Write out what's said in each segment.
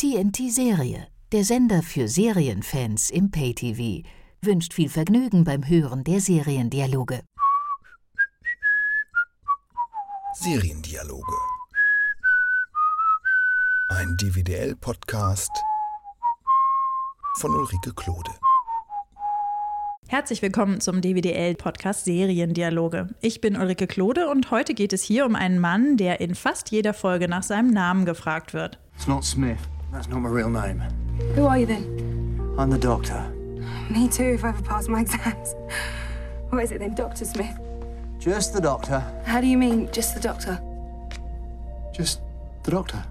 TNT Serie, der Sender für Serienfans im Pay-TV, wünscht viel Vergnügen beim Hören der Seriendialoge. Seriendialoge. Ein DVDL-Podcast von Ulrike Klode. Herzlich willkommen zum DWDL-Podcast Seriendialoge. Ich bin Ulrike Klode und heute geht es hier um einen Mann, der in fast jeder Folge nach seinem Namen gefragt wird. It's not Smith. That's not my real name. Who are you then? I'm the doctor. Me too, if I ever pass my exams. What is it then, Dr. Smith? Just the doctor. How do you mean, just the doctor? Just the doctor.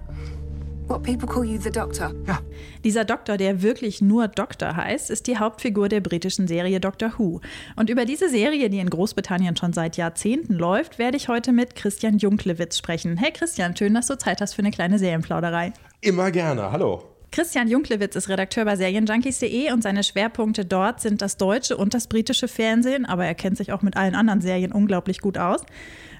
What people call you the doctor? Ja. Dieser Doktor, der wirklich nur Doktor heißt, ist die Hauptfigur der britischen Serie Doctor Who. Und über diese Serie, die in Großbritannien schon seit Jahrzehnten läuft, werde ich heute mit Christian Junklewitz sprechen. Hey Christian, schön, dass du Zeit hast für eine kleine Serienplauderei. Immer gerne, hallo. Christian Junklewitz ist Redakteur bei Serienjunkies.de und seine Schwerpunkte dort sind das deutsche und das britische Fernsehen, aber er kennt sich auch mit allen anderen Serien unglaublich gut aus.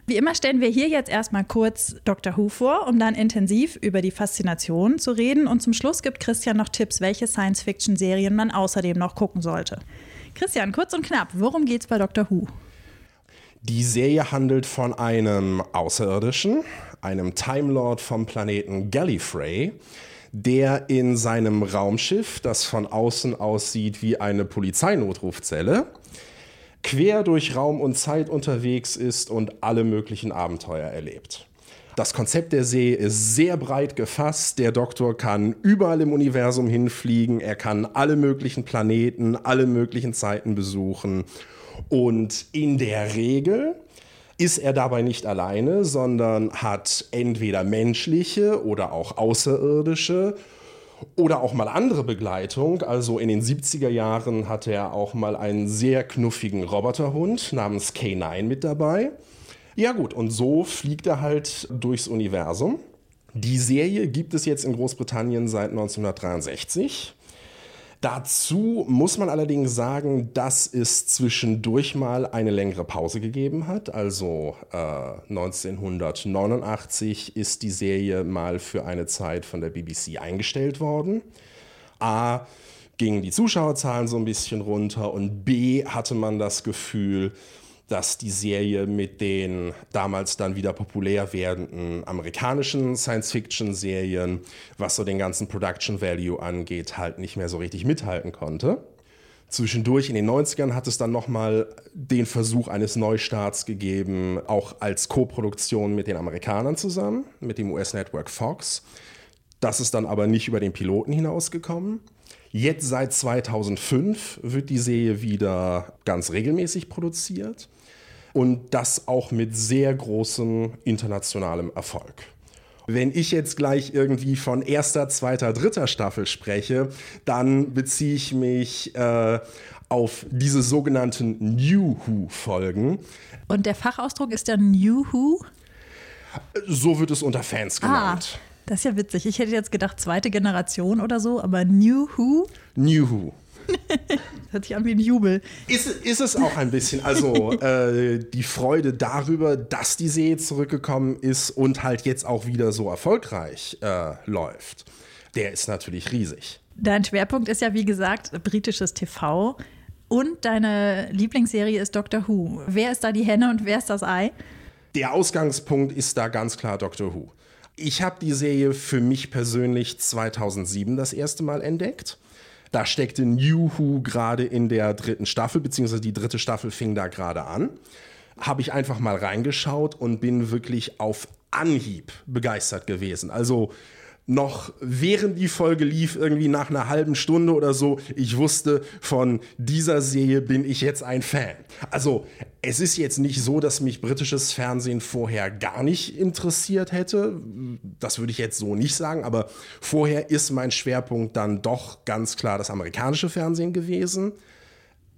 Wie immer stellen wir hier jetzt erstmal kurz Dr. Who vor, um dann intensiv über die Faszination zu reden. Und zum Schluss gibt Christian noch Tipps, welche Science-Fiction-Serien man außerdem noch gucken sollte. Christian, kurz und knapp, worum geht's bei Dr. Who? Die Serie handelt von einem Außerirdischen, einem Time Lord vom Planeten Gallifrey, der in seinem Raumschiff, das von außen aussieht wie eine Polizeinotrufzelle, quer durch Raum und Zeit unterwegs ist und alle möglichen Abenteuer erlebt. Das Konzept der See ist sehr breit gefasst. Der Doktor kann überall im Universum hinfliegen. Er kann alle möglichen Planeten, alle möglichen Zeiten besuchen. Und in der Regel ist er dabei nicht alleine, sondern hat entweder menschliche oder auch außerirdische oder auch mal andere Begleitung. Also in den 70er Jahren hatte er auch mal einen sehr knuffigen Roboterhund namens K9 mit dabei. Ja gut, und so fliegt er halt durchs Universum. Die Serie gibt es jetzt in Großbritannien seit 1963. Dazu muss man allerdings sagen, dass es zwischendurch mal eine längere Pause gegeben hat. Also äh, 1989 ist die Serie mal für eine Zeit von der BBC eingestellt worden. A gingen die Zuschauerzahlen so ein bisschen runter und B hatte man das Gefühl, dass die Serie mit den damals dann wieder populär werdenden amerikanischen Science-Fiction-Serien, was so den ganzen Production Value angeht, halt nicht mehr so richtig mithalten konnte. Zwischendurch in den 90ern hat es dann nochmal den Versuch eines Neustarts gegeben, auch als Co-Produktion mit den Amerikanern zusammen, mit dem US-Network Fox. Das ist dann aber nicht über den Piloten hinausgekommen. Jetzt seit 2005 wird die Serie wieder ganz regelmäßig produziert und das auch mit sehr großem internationalem Erfolg. Wenn ich jetzt gleich irgendwie von erster, zweiter, dritter Staffel spreche, dann beziehe ich mich äh, auf diese sogenannten New Who-Folgen. Und der Fachausdruck ist der New Who? So wird es unter Fans genannt. Ah, das ist ja witzig. Ich hätte jetzt gedacht, zweite Generation oder so, aber New Who? New Who. Hört sich an wie ein Jubel. Ist, ist es auch ein bisschen. Also äh, die Freude darüber, dass die Serie zurückgekommen ist und halt jetzt auch wieder so erfolgreich äh, läuft, der ist natürlich riesig. Dein Schwerpunkt ist ja, wie gesagt, britisches TV. Und deine Lieblingsserie ist Doctor Who. Wer ist da die Henne und wer ist das Ei? Der Ausgangspunkt ist da ganz klar Doctor Who. Ich habe die Serie für mich persönlich 2007 das erste Mal entdeckt. Da steckte New Who gerade in der dritten Staffel, beziehungsweise die dritte Staffel fing da gerade an. Habe ich einfach mal reingeschaut und bin wirklich auf Anhieb begeistert gewesen. Also noch während die Folge lief, irgendwie nach einer halben Stunde oder so, ich wusste, von dieser Serie bin ich jetzt ein Fan. Also es ist jetzt nicht so, dass mich britisches Fernsehen vorher gar nicht interessiert hätte. Das würde ich jetzt so nicht sagen, aber vorher ist mein Schwerpunkt dann doch ganz klar das amerikanische Fernsehen gewesen.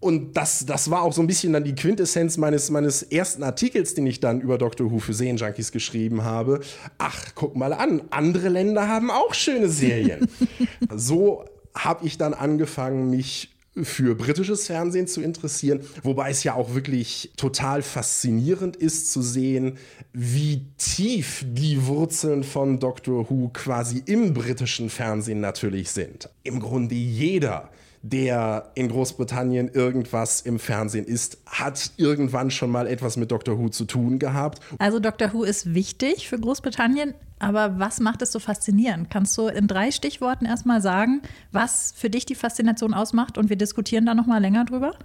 Und das, das war auch so ein bisschen dann die Quintessenz meines, meines ersten Artikels, den ich dann über Doctor Who für Serienjunkies geschrieben habe. Ach, guck mal an, andere Länder haben auch schöne Serien. so habe ich dann angefangen, mich für britisches Fernsehen zu interessieren, wobei es ja auch wirklich total faszinierend ist zu sehen, wie tief die Wurzeln von Doctor Who quasi im britischen Fernsehen natürlich sind. Im Grunde jeder der in Großbritannien irgendwas im Fernsehen ist, hat irgendwann schon mal etwas mit Doctor Who zu tun gehabt. Also Doctor Who ist wichtig für Großbritannien, aber was macht es so faszinierend? Kannst du in drei Stichworten erstmal sagen, was für dich die Faszination ausmacht und wir diskutieren da noch mal länger drüber?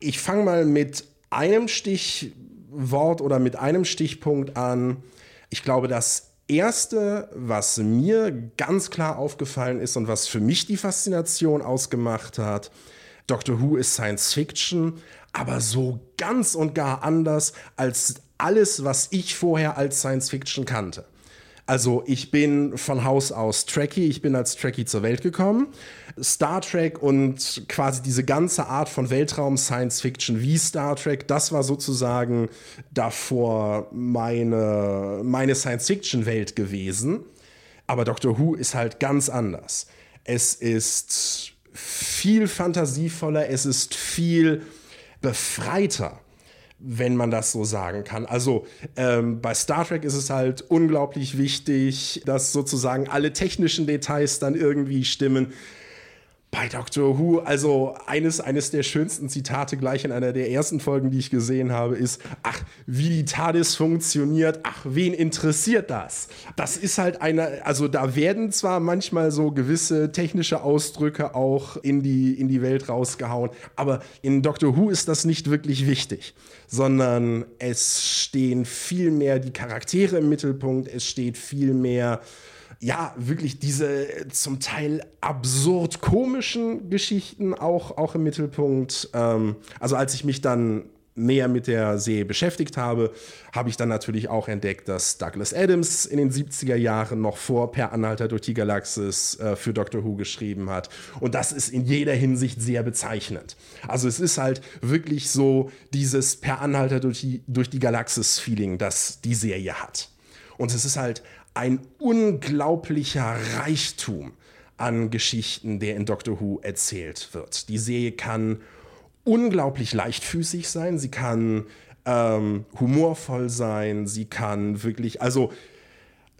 Ich fange mal mit einem Stichwort oder mit einem Stichpunkt an. Ich glaube, dass Erste, was mir ganz klar aufgefallen ist und was für mich die Faszination ausgemacht hat, Doctor Who ist Science Fiction, aber so ganz und gar anders als alles, was ich vorher als Science Fiction kannte. Also ich bin von Haus aus Trekkie, ich bin als Trekkie zur Welt gekommen. Star Trek und quasi diese ganze Art von Weltraum, Science Fiction wie Star Trek, das war sozusagen davor meine, meine Science Fiction Welt gewesen. Aber Doctor Who ist halt ganz anders. Es ist viel fantasievoller, es ist viel befreiter wenn man das so sagen kann. Also ähm, bei Star Trek ist es halt unglaublich wichtig, dass sozusagen alle technischen Details dann irgendwie stimmen. Bei Doctor Who, also eines, eines der schönsten Zitate gleich in einer der ersten Folgen, die ich gesehen habe, ist, ach, wie die TARDIS funktioniert, ach, wen interessiert das? Das ist halt eine, also da werden zwar manchmal so gewisse technische Ausdrücke auch in die, in die Welt rausgehauen, aber in Doctor Who ist das nicht wirklich wichtig, sondern es stehen viel mehr die Charaktere im Mittelpunkt, es steht viel mehr ja, wirklich diese zum Teil absurd komischen Geschichten auch, auch im Mittelpunkt. Ähm, also als ich mich dann näher mit der Serie beschäftigt habe, habe ich dann natürlich auch entdeckt, dass Douglas Adams in den 70er Jahren noch vor Per Anhalter durch die Galaxis äh, für Doctor Who geschrieben hat. Und das ist in jeder Hinsicht sehr bezeichnend. Also es ist halt wirklich so dieses Per Anhalter durch die, durch die Galaxis-Feeling, das die Serie hat. Und es ist halt ein unglaublicher Reichtum an Geschichten, der in Doctor Who erzählt wird. Die Serie kann unglaublich leichtfüßig sein, sie kann ähm, humorvoll sein, sie kann wirklich, also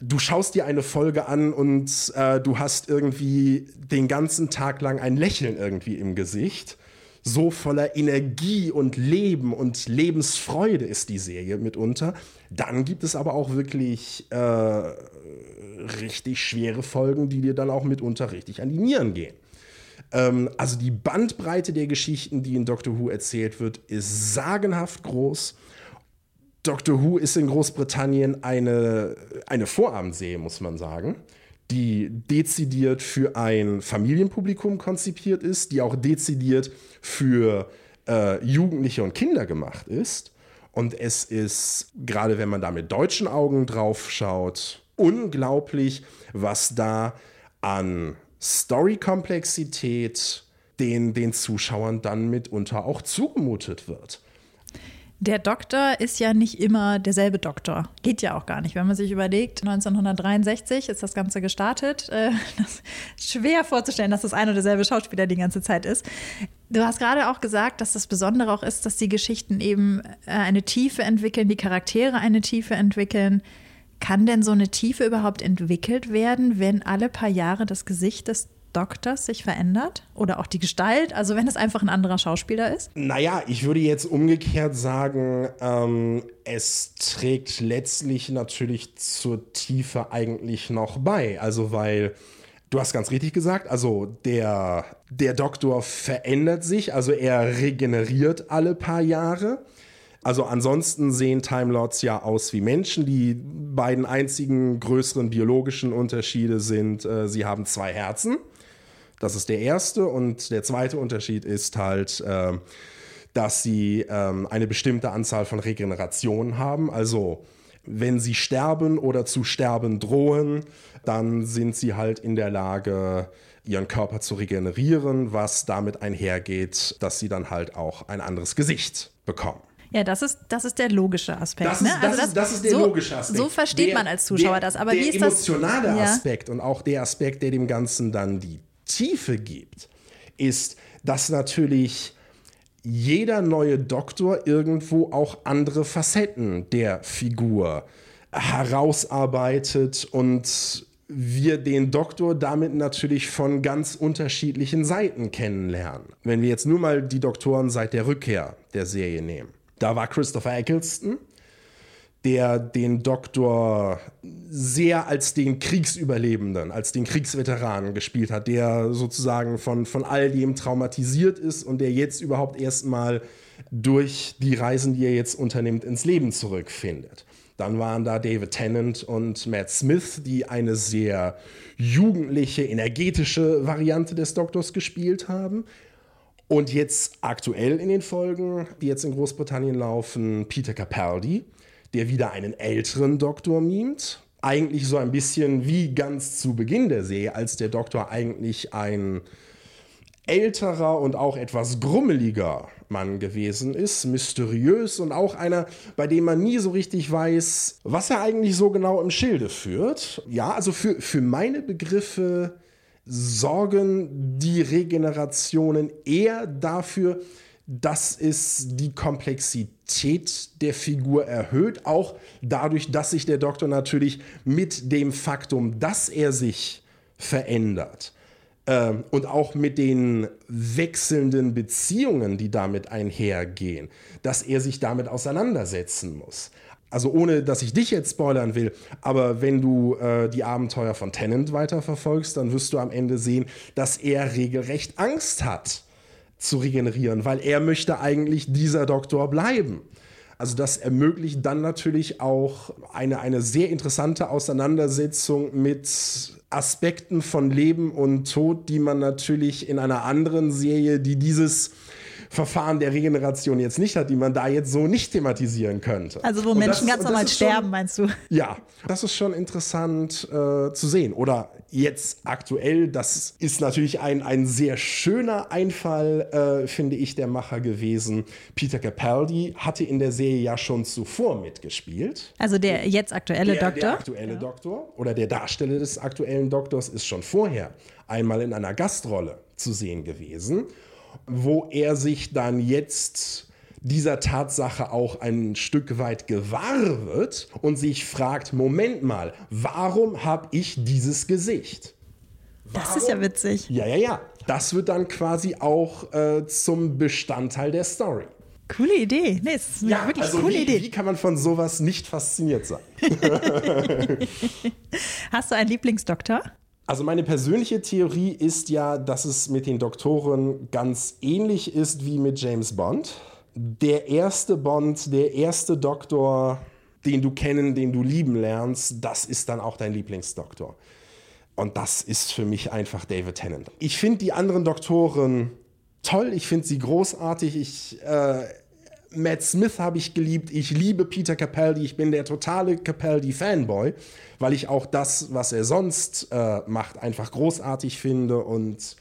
du schaust dir eine Folge an und äh, du hast irgendwie den ganzen Tag lang ein Lächeln irgendwie im Gesicht. So voller Energie und Leben und Lebensfreude ist die Serie mitunter. Dann gibt es aber auch wirklich äh, richtig schwere Folgen, die dir dann auch mitunter richtig an die Nieren gehen. Ähm, also die Bandbreite der Geschichten, die in Doctor Who erzählt wird, ist sagenhaft groß. Doctor Who ist in Großbritannien eine, eine Vorabendserie, muss man sagen, die dezidiert für ein Familienpublikum konzipiert ist, die auch dezidiert für äh, Jugendliche und Kinder gemacht ist. Und es ist, gerade wenn man da mit deutschen Augen drauf schaut, unglaublich, was da an Story-Komplexität den, den Zuschauern dann mitunter auch zugemutet wird. Der Doktor ist ja nicht immer derselbe Doktor. Geht ja auch gar nicht. Wenn man sich überlegt, 1963 ist das Ganze gestartet. Äh, das ist schwer vorzustellen, dass das ein oder derselbe Schauspieler die ganze Zeit ist. Du hast gerade auch gesagt, dass das Besondere auch ist, dass die Geschichten eben äh, eine Tiefe entwickeln, die Charaktere eine Tiefe entwickeln. Kann denn so eine Tiefe überhaupt entwickelt werden, wenn alle paar Jahre das Gesicht des Doktors sich verändert? Oder auch die Gestalt? Also wenn es einfach ein anderer Schauspieler ist? Naja, ich würde jetzt umgekehrt sagen, ähm, es trägt letztlich natürlich zur Tiefe eigentlich noch bei. Also weil Du hast ganz richtig gesagt, also der, der Doktor verändert sich, also er regeneriert alle paar Jahre. Also ansonsten sehen Time Lords ja aus wie Menschen. Die beiden einzigen größeren biologischen Unterschiede sind, äh, sie haben zwei Herzen. Das ist der erste. Und der zweite Unterschied ist halt, äh, dass sie äh, eine bestimmte Anzahl von Regenerationen haben. Also wenn sie sterben oder zu sterben drohen, dann sind sie halt in der Lage, ihren Körper zu regenerieren, was damit einhergeht, dass sie dann halt auch ein anderes Gesicht bekommen. Ja, das ist, das ist der logische Aspekt. Das ist, ne? also das, ist, das ist der so, logische Aspekt. So versteht der, man als Zuschauer der, das. Aber der wie ist emotionale das? Aspekt ja. und auch der Aspekt, der dem Ganzen dann die Tiefe gibt, ist, dass natürlich jeder neue Doktor irgendwo auch andere Facetten der Figur herausarbeitet und wir den Doktor damit natürlich von ganz unterschiedlichen Seiten kennenlernen. Wenn wir jetzt nur mal die Doktoren seit der Rückkehr der Serie nehmen. Da war Christopher Eccleston, der den Doktor sehr als den Kriegsüberlebenden, als den Kriegsveteranen gespielt hat, der sozusagen von, von all dem traumatisiert ist und der jetzt überhaupt erstmal durch die Reisen, die er jetzt unternimmt, ins Leben zurückfindet. Dann waren da David Tennant und Matt Smith, die eine sehr jugendliche, energetische Variante des Doktors gespielt haben. Und jetzt aktuell in den Folgen, die jetzt in Großbritannien laufen, Peter Capaldi, der wieder einen älteren Doktor mimt. Eigentlich so ein bisschen wie ganz zu Beginn der Serie, als der Doktor eigentlich ein älterer und auch etwas grummeliger Mann gewesen ist, mysteriös und auch einer, bei dem man nie so richtig weiß, was er eigentlich so genau im Schilde führt. Ja, also für, für meine Begriffe sorgen die Regenerationen eher dafür, dass es die Komplexität der Figur erhöht, auch dadurch, dass sich der Doktor natürlich mit dem Faktum, dass er sich verändert äh, und auch mit den wechselnden Beziehungen, die damit einhergehen, dass er sich damit auseinandersetzen muss. Also ohne, dass ich dich jetzt spoilern will, aber wenn du äh, die Abenteuer von Tennant weiterverfolgst, dann wirst du am Ende sehen, dass er regelrecht Angst hat zu regenerieren, weil er möchte eigentlich dieser Doktor bleiben. Also das ermöglicht dann natürlich auch eine, eine sehr interessante Auseinandersetzung mit Aspekten von Leben und Tod, die man natürlich in einer anderen Serie, die dieses Verfahren der Regeneration jetzt nicht hat, die man da jetzt so nicht thematisieren könnte. Also wo Menschen das, ganz normal sterben, schon, meinst du? Ja, das ist schon interessant äh, zu sehen. Oder jetzt aktuell, das ist natürlich ein, ein sehr schöner Einfall, äh, finde ich, der Macher gewesen. Peter Capaldi hatte in der Serie ja schon zuvor mitgespielt. Also der jetzt aktuelle der, Doktor? Der aktuelle ja. Doktor oder der Darsteller des aktuellen Doktors ist schon vorher einmal in einer Gastrolle zu sehen gewesen wo er sich dann jetzt dieser Tatsache auch ein Stück weit gewahr wird und sich fragt, Moment mal, warum habe ich dieses Gesicht? Warum? Das ist ja witzig. Ja, ja, ja. Das wird dann quasi auch äh, zum Bestandteil der Story. Coole Idee. Nee, es ist eine ja, wirklich also coole wie, Idee. Wie kann man von sowas nicht fasziniert sein? Hast du einen Lieblingsdoktor? Also meine persönliche Theorie ist ja, dass es mit den Doktoren ganz ähnlich ist wie mit James Bond. Der erste Bond, der erste Doktor, den du kennen, den du lieben lernst, das ist dann auch dein Lieblingsdoktor. Und das ist für mich einfach David Tennant. Ich finde die anderen Doktoren toll, ich finde sie großartig. Ich, äh, Matt Smith habe ich geliebt. Ich liebe Peter Capaldi. Ich bin der totale Capaldi-Fanboy, weil ich auch das, was er sonst äh, macht, einfach großartig finde. Und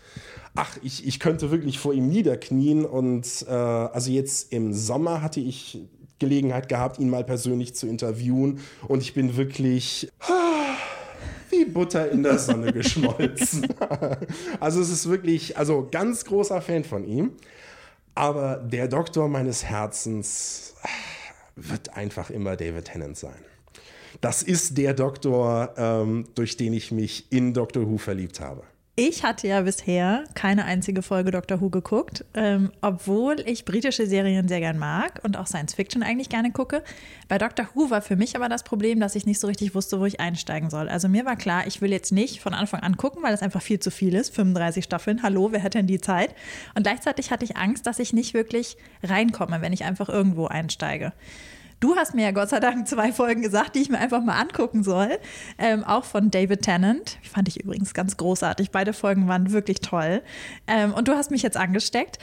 ach, ich, ich könnte wirklich vor ihm niederknien. Und äh, also jetzt im Sommer hatte ich Gelegenheit gehabt, ihn mal persönlich zu interviewen. Und ich bin wirklich. wie Butter in der Sonne geschmolzen. also es ist wirklich, also ganz großer Fan von ihm. Aber der Doktor meines Herzens wird einfach immer David Tennant sein. Das ist der Doktor, ähm, durch den ich mich in Doctor Who verliebt habe. Ich hatte ja bisher keine einzige Folge Doctor Who geguckt, ähm, obwohl ich britische Serien sehr gern mag und auch Science Fiction eigentlich gerne gucke. Bei Doctor Who war für mich aber das Problem, dass ich nicht so richtig wusste, wo ich einsteigen soll. Also mir war klar, ich will jetzt nicht von Anfang an gucken, weil das einfach viel zu viel ist. 35 Staffeln, hallo, wer hätte denn die Zeit? Und gleichzeitig hatte ich Angst, dass ich nicht wirklich reinkomme, wenn ich einfach irgendwo einsteige. Du hast mir ja Gott sei Dank zwei Folgen gesagt, die ich mir einfach mal angucken soll. Ähm, auch von David Tennant. Fand ich übrigens ganz großartig. Beide Folgen waren wirklich toll. Ähm, und du hast mich jetzt angesteckt.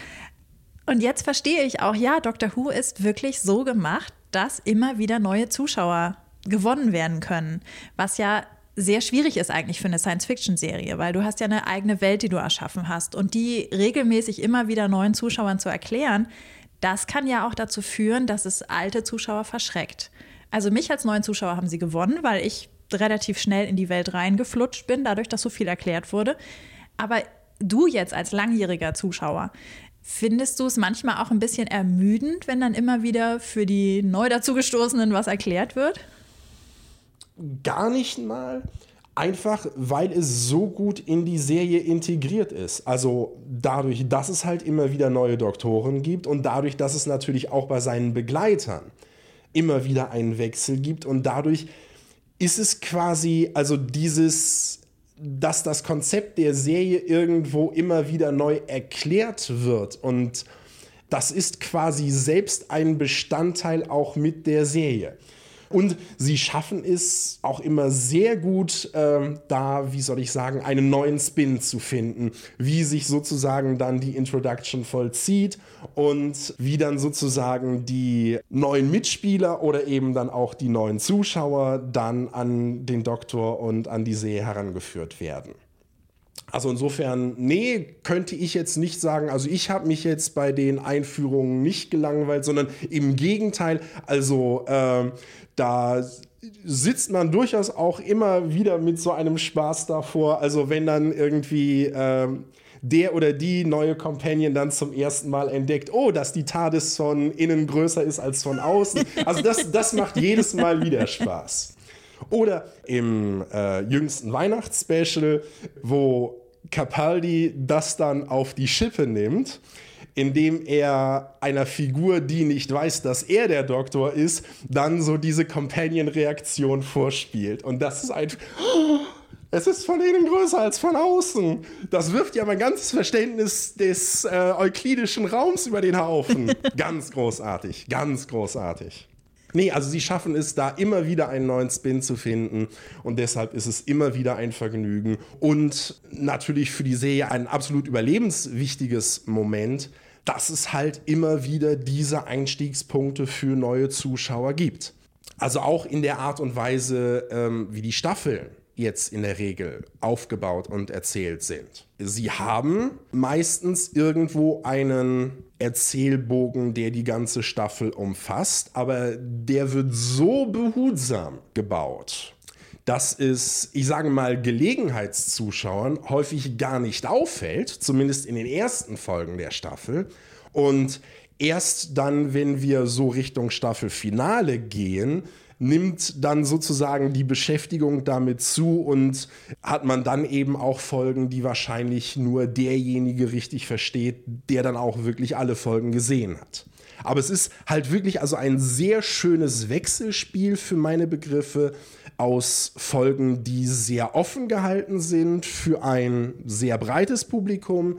Und jetzt verstehe ich auch, ja, Doctor Who ist wirklich so gemacht, dass immer wieder neue Zuschauer gewonnen werden können. Was ja sehr schwierig ist eigentlich für eine Science-Fiction-Serie, weil du hast ja eine eigene Welt, die du erschaffen hast. Und die regelmäßig immer wieder neuen Zuschauern zu erklären, das kann ja auch dazu führen, dass es alte Zuschauer verschreckt. Also mich als neuen Zuschauer haben sie gewonnen, weil ich relativ schnell in die Welt reingeflutscht bin, dadurch, dass so viel erklärt wurde. Aber du jetzt als langjähriger Zuschauer, findest du es manchmal auch ein bisschen ermüdend, wenn dann immer wieder für die neu dazugestoßenen was erklärt wird? Gar nicht mal. Einfach, weil es so gut in die Serie integriert ist. Also dadurch, dass es halt immer wieder neue Doktoren gibt und dadurch, dass es natürlich auch bei seinen Begleitern immer wieder einen Wechsel gibt und dadurch ist es quasi, also dieses, dass das Konzept der Serie irgendwo immer wieder neu erklärt wird und das ist quasi selbst ein Bestandteil auch mit der Serie. Und sie schaffen es auch immer sehr gut, ähm, da, wie soll ich sagen, einen neuen Spin zu finden, wie sich sozusagen dann die Introduction vollzieht und wie dann sozusagen die neuen Mitspieler oder eben dann auch die neuen Zuschauer dann an den Doktor und an die See herangeführt werden. Also insofern, nee, könnte ich jetzt nicht sagen. Also ich habe mich jetzt bei den Einführungen nicht gelangweilt, sondern im Gegenteil. Also äh, da sitzt man durchaus auch immer wieder mit so einem Spaß davor. Also wenn dann irgendwie äh, der oder die neue Companion dann zum ersten Mal entdeckt, oh, dass die TARDIS von innen größer ist als von außen. Also das, das macht jedes Mal wieder Spaß. Oder im äh, jüngsten Weihnachtsspecial, wo Capaldi das dann auf die Schippe nimmt, indem er einer Figur, die nicht weiß, dass er der Doktor ist, dann so diese Companion-Reaktion vorspielt. Und das ist einfach. Es ist von innen größer als von außen. Das wirft ja mein ganzes Verständnis des äh, euklidischen Raums über den Haufen. ganz großartig, ganz großartig. Nee, also sie schaffen es da immer wieder einen neuen Spin zu finden und deshalb ist es immer wieder ein Vergnügen und natürlich für die Serie ein absolut überlebenswichtiges Moment, dass es halt immer wieder diese Einstiegspunkte für neue Zuschauer gibt. Also auch in der Art und Weise, ähm, wie die Staffeln jetzt in der Regel aufgebaut und erzählt sind. Sie haben meistens irgendwo einen Erzählbogen, der die ganze Staffel umfasst, aber der wird so behutsam gebaut, dass es, ich sage mal, Gelegenheitszuschauern häufig gar nicht auffällt, zumindest in den ersten Folgen der Staffel. Und erst dann, wenn wir so Richtung Staffelfinale gehen, nimmt dann sozusagen die Beschäftigung damit zu und hat man dann eben auch Folgen, die wahrscheinlich nur derjenige richtig versteht, der dann auch wirklich alle Folgen gesehen hat. Aber es ist halt wirklich also ein sehr schönes Wechselspiel für meine Begriffe aus Folgen, die sehr offen gehalten sind für ein sehr breites Publikum,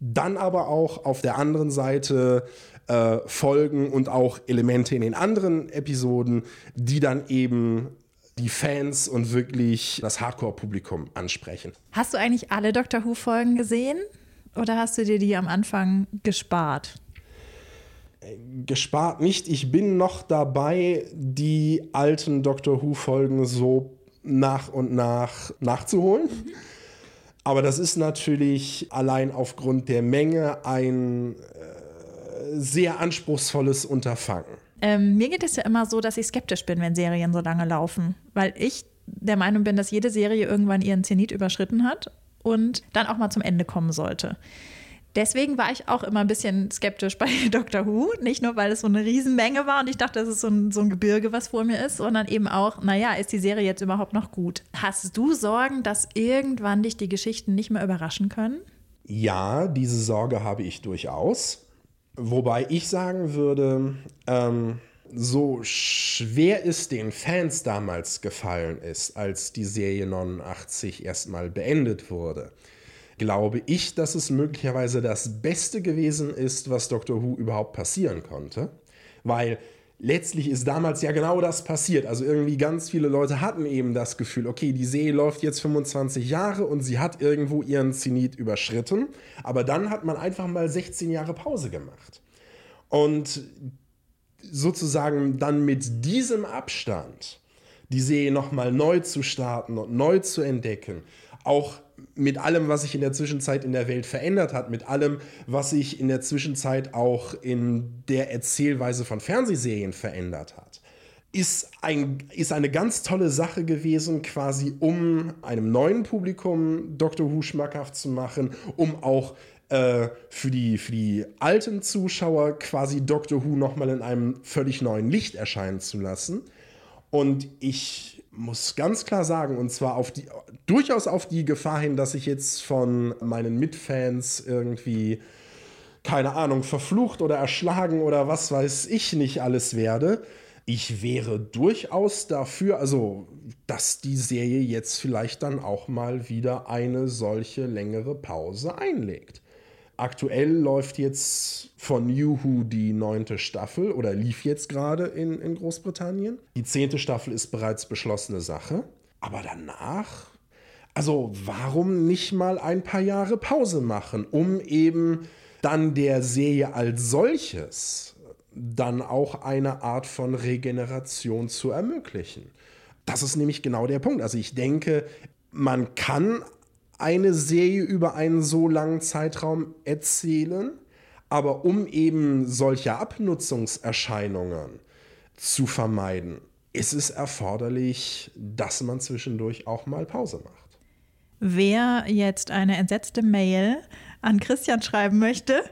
dann aber auch auf der anderen Seite äh, Folgen und auch Elemente in den anderen Episoden, die dann eben die Fans und wirklich das Hardcore-Publikum ansprechen. Hast du eigentlich alle Doctor Who-Folgen gesehen oder hast du dir die am Anfang gespart? Äh, gespart nicht. Ich bin noch dabei, die alten Doctor Who-Folgen so nach und nach nachzuholen. Aber das ist natürlich allein aufgrund der Menge ein sehr anspruchsvolles Unterfangen. Ähm, mir geht es ja immer so, dass ich skeptisch bin, wenn Serien so lange laufen, weil ich der Meinung bin, dass jede Serie irgendwann ihren Zenit überschritten hat und dann auch mal zum Ende kommen sollte. Deswegen war ich auch immer ein bisschen skeptisch bei Doctor Who. Nicht nur, weil es so eine Riesenmenge war und ich dachte, das ist so ein, so ein Gebirge, was vor mir ist, sondern eben auch, naja, ist die Serie jetzt überhaupt noch gut? Hast du Sorgen, dass irgendwann dich die Geschichten nicht mehr überraschen können? Ja, diese Sorge habe ich durchaus. Wobei ich sagen würde, ähm, so schwer es den Fans damals gefallen ist, als die Serie 89 erstmal beendet wurde, glaube ich, dass es möglicherweise das Beste gewesen ist, was Doctor Who überhaupt passieren konnte. Weil letztlich ist damals ja genau das passiert. Also irgendwie ganz viele Leute hatten eben das Gefühl, okay, die See läuft jetzt 25 Jahre und sie hat irgendwo ihren Zenit überschritten. Aber dann hat man einfach mal 16 Jahre Pause gemacht. Und sozusagen dann mit diesem Abstand die See nochmal neu zu starten und neu zu entdecken, auch mit allem, was sich in der Zwischenzeit in der Welt verändert hat, mit allem, was sich in der Zwischenzeit auch in der Erzählweise von Fernsehserien verändert hat, ist, ein, ist eine ganz tolle Sache gewesen, quasi um einem neuen Publikum Doctor Who schmackhaft zu machen, um auch äh, für, die, für die alten Zuschauer quasi Doctor Who nochmal in einem völlig neuen Licht erscheinen zu lassen. Und ich muss ganz klar sagen, und zwar auf die, durchaus auf die Gefahr hin, dass ich jetzt von meinen Mitfans irgendwie, keine Ahnung, verflucht oder erschlagen oder was weiß ich nicht alles werde ich wäre durchaus dafür, also, dass die Serie jetzt vielleicht dann auch mal wieder eine solche längere Pause einlegt. Aktuell läuft jetzt von Who die neunte Staffel oder lief jetzt gerade in, in Großbritannien. Die zehnte Staffel ist bereits beschlossene Sache. Aber danach, also warum nicht mal ein paar Jahre Pause machen, um eben dann der Serie als solches dann auch eine Art von Regeneration zu ermöglichen. Das ist nämlich genau der Punkt. Also ich denke, man kann eine Serie über einen so langen Zeitraum erzählen, aber um eben solche Abnutzungserscheinungen zu vermeiden, ist es erforderlich, dass man zwischendurch auch mal Pause macht. Wer jetzt eine entsetzte Mail an Christian schreiben möchte,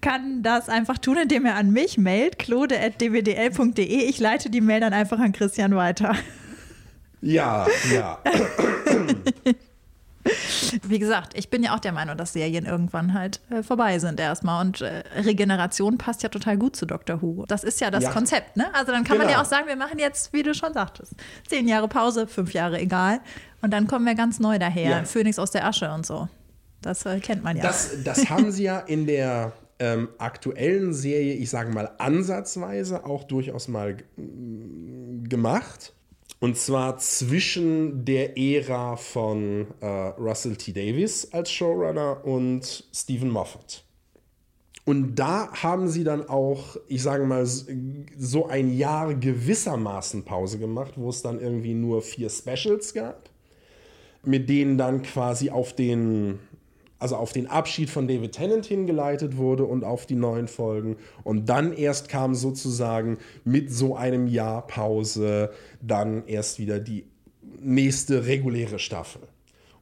kann das einfach tun, indem er an mich mailt, klode.dwdl.de. Ich leite die Mail dann einfach an Christian weiter. Ja, ja. Wie gesagt, ich bin ja auch der Meinung, dass Serien irgendwann halt äh, vorbei sind erstmal. Und äh, Regeneration passt ja total gut zu Doctor Who. Das ist ja das ja. Konzept, ne? Also dann kann genau. man ja auch sagen, wir machen jetzt, wie du schon sagtest, zehn Jahre Pause, fünf Jahre egal. Und dann kommen wir ganz neu daher. Ja. Phönix aus der Asche und so. Das äh, kennt man ja. Das, das haben sie ja in der ähm, aktuellen Serie, ich sage mal ansatzweise, auch durchaus mal gemacht. Und zwar zwischen der Ära von äh, Russell T. Davis als Showrunner und Stephen Moffat. Und da haben sie dann auch, ich sage mal, so ein Jahr gewissermaßen Pause gemacht, wo es dann irgendwie nur vier Specials gab, mit denen dann quasi auf den also auf den Abschied von David Tennant hingeleitet wurde und auf die neuen Folgen. Und dann erst kam sozusagen mit so einem Jahr Pause dann erst wieder die nächste reguläre Staffel.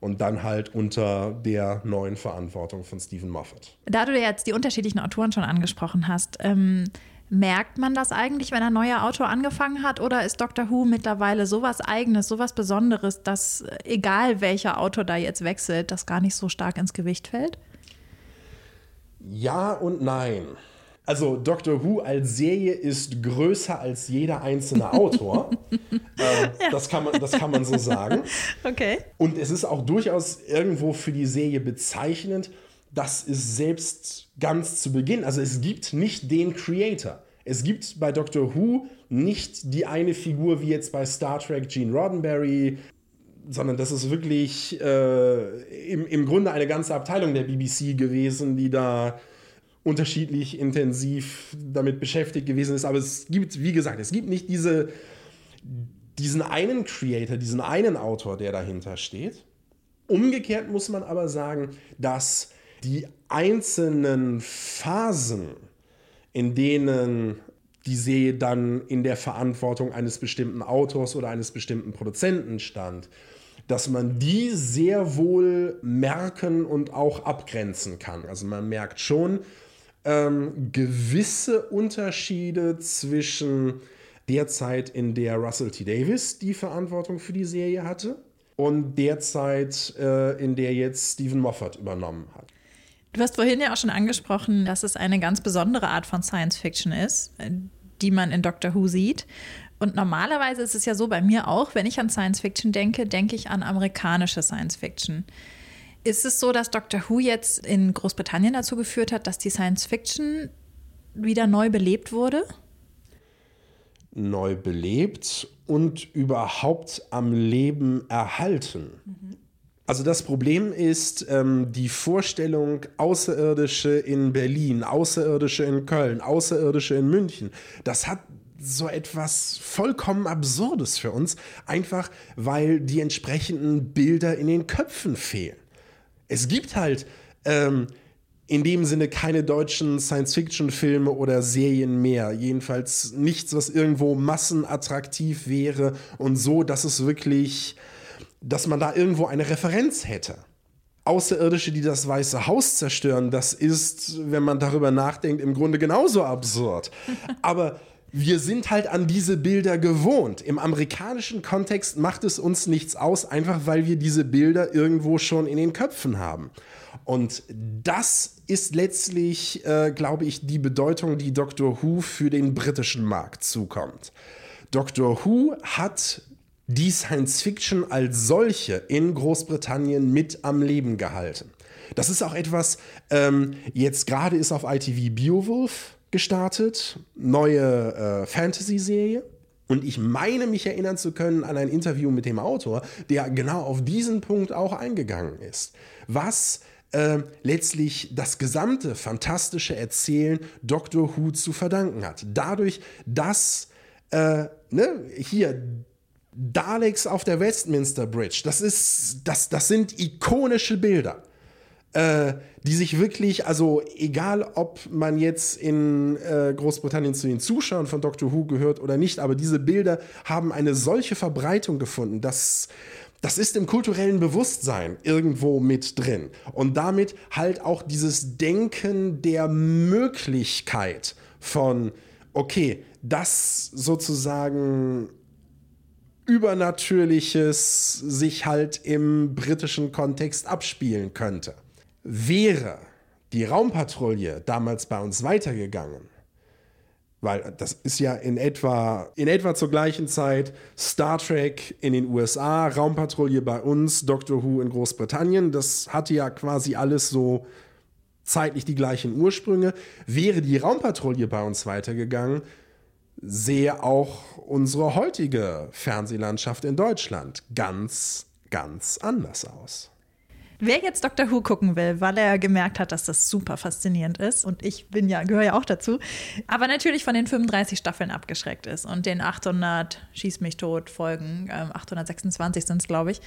Und dann halt unter der neuen Verantwortung von Stephen Moffat. Da du jetzt die unterschiedlichen Autoren schon angesprochen hast, ähm, Merkt man das eigentlich, wenn ein neuer Autor angefangen hat? Oder ist Doctor Who mittlerweile sowas Eigenes, sowas Besonderes, dass äh, egal welcher Autor da jetzt wechselt, das gar nicht so stark ins Gewicht fällt? Ja und nein. Also Doctor Who als Serie ist größer als jeder einzelne Autor. äh, ja. das, kann man, das kann man so sagen. Okay. Und es ist auch durchaus irgendwo für die Serie bezeichnend, das ist selbst ganz zu Beginn. Also es gibt nicht den Creator. Es gibt bei Doctor Who nicht die eine Figur wie jetzt bei Star Trek Gene Roddenberry, sondern das ist wirklich äh, im, im Grunde eine ganze Abteilung der BBC gewesen, die da unterschiedlich intensiv damit beschäftigt gewesen ist. Aber es gibt, wie gesagt, es gibt nicht diese, diesen einen Creator, diesen einen Autor, der dahinter steht. Umgekehrt muss man aber sagen, dass die einzelnen Phasen, in denen die Serie dann in der Verantwortung eines bestimmten Autors oder eines bestimmten Produzenten stand, dass man die sehr wohl merken und auch abgrenzen kann. Also man merkt schon ähm, gewisse Unterschiede zwischen der Zeit, in der Russell T. Davis die Verantwortung für die Serie hatte und der Zeit, äh, in der jetzt Stephen Moffat übernommen hat. Du hast vorhin ja auch schon angesprochen, dass es eine ganz besondere Art von Science Fiction ist, die man in Doctor Who sieht. Und normalerweise ist es ja so bei mir auch, wenn ich an Science Fiction denke, denke ich an amerikanische Science Fiction. Ist es so, dass Doctor Who jetzt in Großbritannien dazu geführt hat, dass die Science Fiction wieder neu belebt wurde? Neu belebt und überhaupt am Leben erhalten. Mhm. Also das Problem ist ähm, die Vorstellung Außerirdische in Berlin, Außerirdische in Köln, Außerirdische in München. Das hat so etwas vollkommen Absurdes für uns, einfach weil die entsprechenden Bilder in den Köpfen fehlen. Es gibt halt ähm, in dem Sinne keine deutschen Science-Fiction-Filme oder Serien mehr. Jedenfalls nichts, was irgendwo massenattraktiv wäre und so, dass es wirklich, dass man da irgendwo eine Referenz hätte. Außerirdische, die das Weiße Haus zerstören, das ist, wenn man darüber nachdenkt, im Grunde genauso absurd. Aber wir sind halt an diese Bilder gewohnt. Im amerikanischen Kontext macht es uns nichts aus, einfach weil wir diese Bilder irgendwo schon in den Köpfen haben. Und das ist letztlich, äh, glaube ich, die Bedeutung, die Doctor Who für den britischen Markt zukommt. Doctor Who hat die Science Fiction als solche in Großbritannien mit am Leben gehalten. Das ist auch etwas, ähm, jetzt gerade ist auf ITV Beowulf gestartet, neue äh, Fantasy-Serie. Und ich meine mich erinnern zu können an ein Interview mit dem Autor, der genau auf diesen Punkt auch eingegangen ist. Was äh, letztlich das gesamte fantastische Erzählen Doctor Who zu verdanken hat. Dadurch, dass äh, ne, hier Daleks auf der Westminster Bridge, das, ist, das, das sind ikonische Bilder äh, die sich wirklich, also egal ob man jetzt in äh, Großbritannien zu den Zuschauern von Doctor Who gehört oder nicht, aber diese Bilder haben eine solche Verbreitung gefunden, dass das ist im kulturellen Bewusstsein irgendwo mit drin. Und damit halt auch dieses Denken der Möglichkeit von, okay, das sozusagen Übernatürliches sich halt im britischen Kontext abspielen könnte. Wäre die Raumpatrouille damals bei uns weitergegangen, weil das ist ja in etwa, in etwa zur gleichen Zeit Star Trek in den USA, Raumpatrouille bei uns, Doctor Who in Großbritannien. Das hatte ja quasi alles so zeitlich die gleichen Ursprünge. Wäre die Raumpatrouille bei uns weitergegangen, sehe auch unsere heutige Fernsehlandschaft in Deutschland ganz, ganz anders aus. Wer jetzt Doctor Who gucken will, weil er gemerkt hat, dass das super faszinierend ist und ich bin ja gehöre ja auch dazu, aber natürlich von den 35 Staffeln abgeschreckt ist und den 800 schieß mich tot Folgen, äh, 826 sind es glaube ich.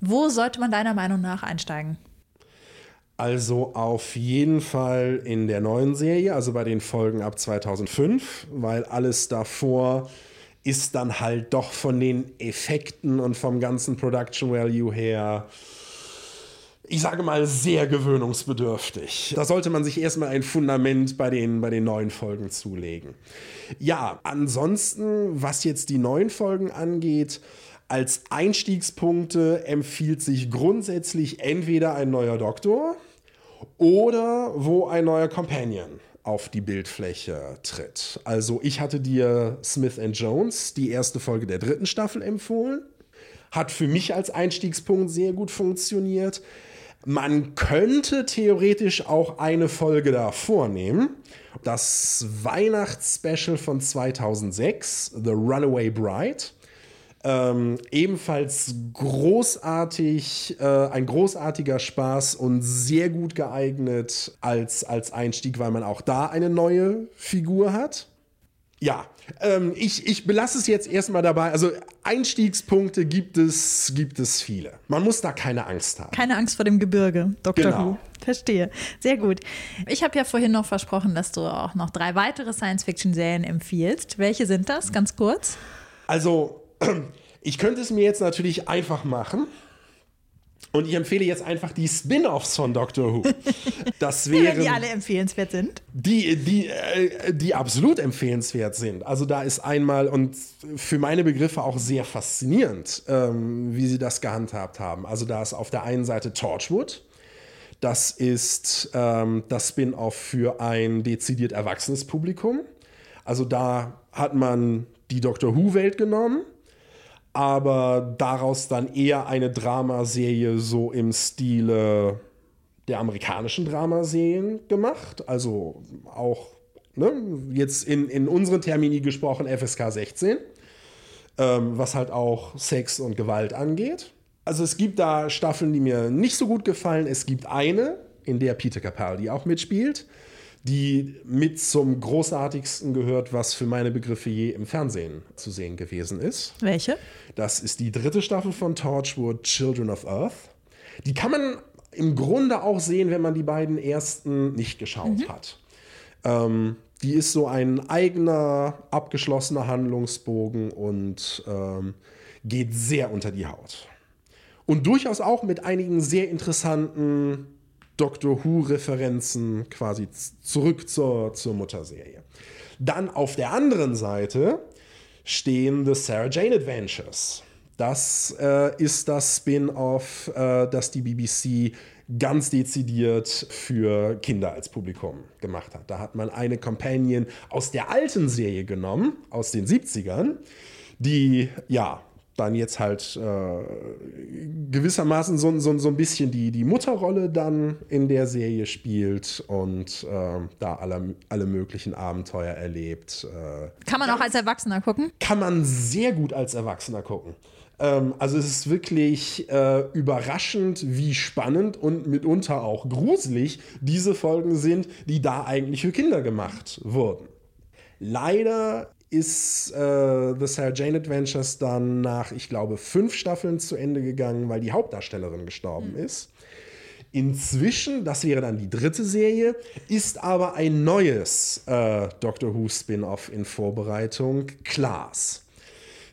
Wo sollte man deiner Meinung nach einsteigen? Also auf jeden Fall in der neuen Serie, also bei den Folgen ab 2005, weil alles davor ist dann halt doch von den Effekten und vom ganzen Production Value her ich sage mal, sehr gewöhnungsbedürftig. Da sollte man sich erstmal ein Fundament bei den, bei den neuen Folgen zulegen. Ja, ansonsten, was jetzt die neuen Folgen angeht, als Einstiegspunkte empfiehlt sich grundsätzlich entweder ein neuer Doktor oder wo ein neuer Companion auf die Bildfläche tritt. Also ich hatte dir Smith Jones, die erste Folge der dritten Staffel empfohlen. Hat für mich als Einstiegspunkt sehr gut funktioniert. Man könnte theoretisch auch eine Folge davor nehmen. Das Weihnachtsspecial von 2006, The Runaway Bride. Ähm, ebenfalls großartig, äh, ein großartiger Spaß und sehr gut geeignet als, als Einstieg, weil man auch da eine neue Figur hat. Ja, ähm, ich, ich belasse es jetzt erstmal dabei. Also Einstiegspunkte gibt es, gibt es viele. Man muss da keine Angst haben. Keine Angst vor dem Gebirge, Dr. Genau. Who. Verstehe. Sehr gut. Ich habe ja vorhin noch versprochen, dass du auch noch drei weitere Science-Fiction-Serien empfiehlst. Welche sind das? Ganz kurz. Also, ich könnte es mir jetzt natürlich einfach machen. Und ich empfehle jetzt einfach die Spin-offs von Doctor Who. Das wären die alle empfehlenswert sind. die, die, äh, die absolut empfehlenswert sind. Also da ist einmal und für meine Begriffe auch sehr faszinierend, ähm, wie sie das gehandhabt haben. Also da ist auf der einen Seite Torchwood. Das ist ähm, das Spin-off für ein dezidiert erwachsenes Publikum. Also da hat man die Doctor Who-Welt genommen aber daraus dann eher eine Dramaserie so im Stile der amerikanischen Dramaserien gemacht. Also auch ne, jetzt in, in unseren Termini gesprochen FSK 16, ähm, was halt auch Sex und Gewalt angeht. Also es gibt da Staffeln, die mir nicht so gut gefallen. Es gibt eine, in der Peter Capaldi auch mitspielt die mit zum großartigsten gehört, was für meine Begriffe je im Fernsehen zu sehen gewesen ist. Welche? Das ist die dritte Staffel von Torchwood, Children of Earth. Die kann man im Grunde auch sehen, wenn man die beiden ersten nicht geschaut hat. Ähm, die ist so ein eigener, abgeschlossener Handlungsbogen und ähm, geht sehr unter die Haut. Und durchaus auch mit einigen sehr interessanten Doctor Who-Referenzen quasi zurück zur, zur Mutterserie. Dann auf der anderen Seite stehen The Sarah Jane Adventures. Das äh, ist das Spin-off, äh, das die BBC ganz dezidiert für Kinder als Publikum gemacht hat. Da hat man eine Companion aus der alten Serie genommen, aus den 70ern, die ja dann jetzt halt äh, gewissermaßen so, so, so ein bisschen die, die Mutterrolle dann in der Serie spielt und äh, da alle, alle möglichen Abenteuer erlebt. Äh, Kann man auch als Erwachsener gucken? kann man sehr gut als Erwachsener gucken. Ähm, also es ist wirklich äh, überraschend, wie spannend und mitunter auch gruselig diese Folgen sind, die da eigentlich für Kinder gemacht wurden. Leider ist äh, The Sarah Jane Adventures dann nach, ich glaube, fünf Staffeln zu Ende gegangen, weil die Hauptdarstellerin gestorben ist. Inzwischen, das wäre dann die dritte Serie, ist aber ein neues äh, Doctor Who Spin-off in Vorbereitung, Class,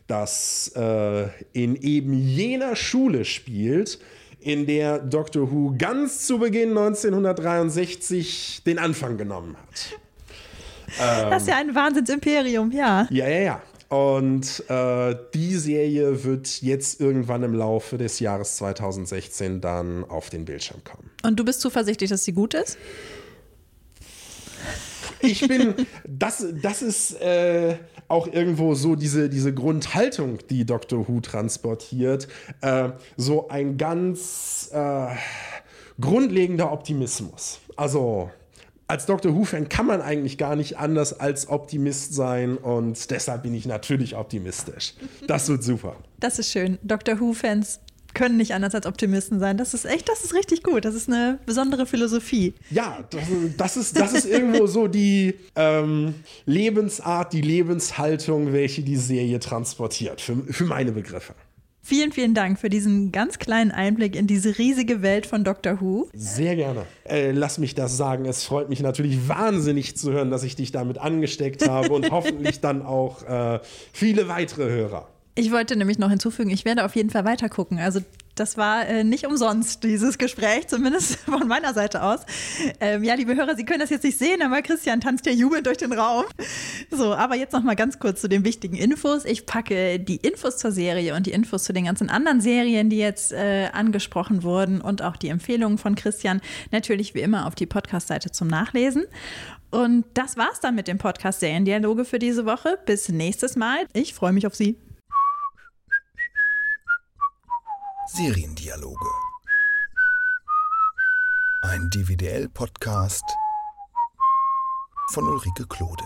das äh, in eben jener Schule spielt, in der Doctor Who ganz zu Beginn 1963 den Anfang genommen hat. Das ist ja ein Wahnsinnsimperium, ja. Ja, ja, ja. Und äh, die Serie wird jetzt irgendwann im Laufe des Jahres 2016 dann auf den Bildschirm kommen. Und du bist zuversichtlich, dass sie gut ist? Ich bin, das, das ist äh, auch irgendwo so diese, diese Grundhaltung, die Doctor Who transportiert. Äh, so ein ganz äh, grundlegender Optimismus. Also als Doctor Who-Fan kann man eigentlich gar nicht anders als Optimist sein und deshalb bin ich natürlich optimistisch. Das wird super. Das ist schön. Doctor Who-Fans können nicht anders als Optimisten sein. Das ist echt, das ist richtig gut. Das ist eine besondere Philosophie. Ja, das, das, ist, das ist irgendwo so die ähm, Lebensart, die Lebenshaltung, welche die Serie transportiert, für, für meine Begriffe. Vielen, vielen Dank für diesen ganz kleinen Einblick in diese riesige Welt von Doctor Who. Sehr gerne. Äh, lass mich das sagen. Es freut mich natürlich wahnsinnig zu hören, dass ich dich damit angesteckt habe und hoffentlich dann auch äh, viele weitere Hörer. Ich wollte nämlich noch hinzufügen, ich werde auf jeden Fall weiter gucken. Also das war äh, nicht umsonst, dieses Gespräch, zumindest von meiner Seite aus. Ähm, ja, liebe Hörer, Sie können das jetzt nicht sehen, aber Christian tanzt ja jubelnd durch den Raum. So, aber jetzt noch mal ganz kurz zu den wichtigen Infos. Ich packe die Infos zur Serie und die Infos zu den ganzen anderen Serien, die jetzt äh, angesprochen wurden und auch die Empfehlungen von Christian natürlich wie immer auf die Podcast-Seite zum Nachlesen. Und das war's dann mit dem Podcast Seriendialoge für diese Woche. Bis nächstes Mal. Ich freue mich auf Sie. Seriendialoge. Ein DVDL-Podcast von Ulrike Klode.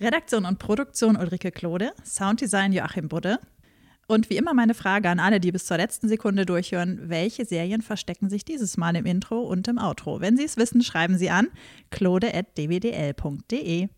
Redaktion und Produktion Ulrike Klode, Sounddesign Joachim Budde. Und wie immer meine Frage an alle, die bis zur letzten Sekunde durchhören, welche Serien verstecken sich dieses Mal im Intro und im Outro? Wenn Sie es wissen, schreiben Sie an klode.dwdl.de.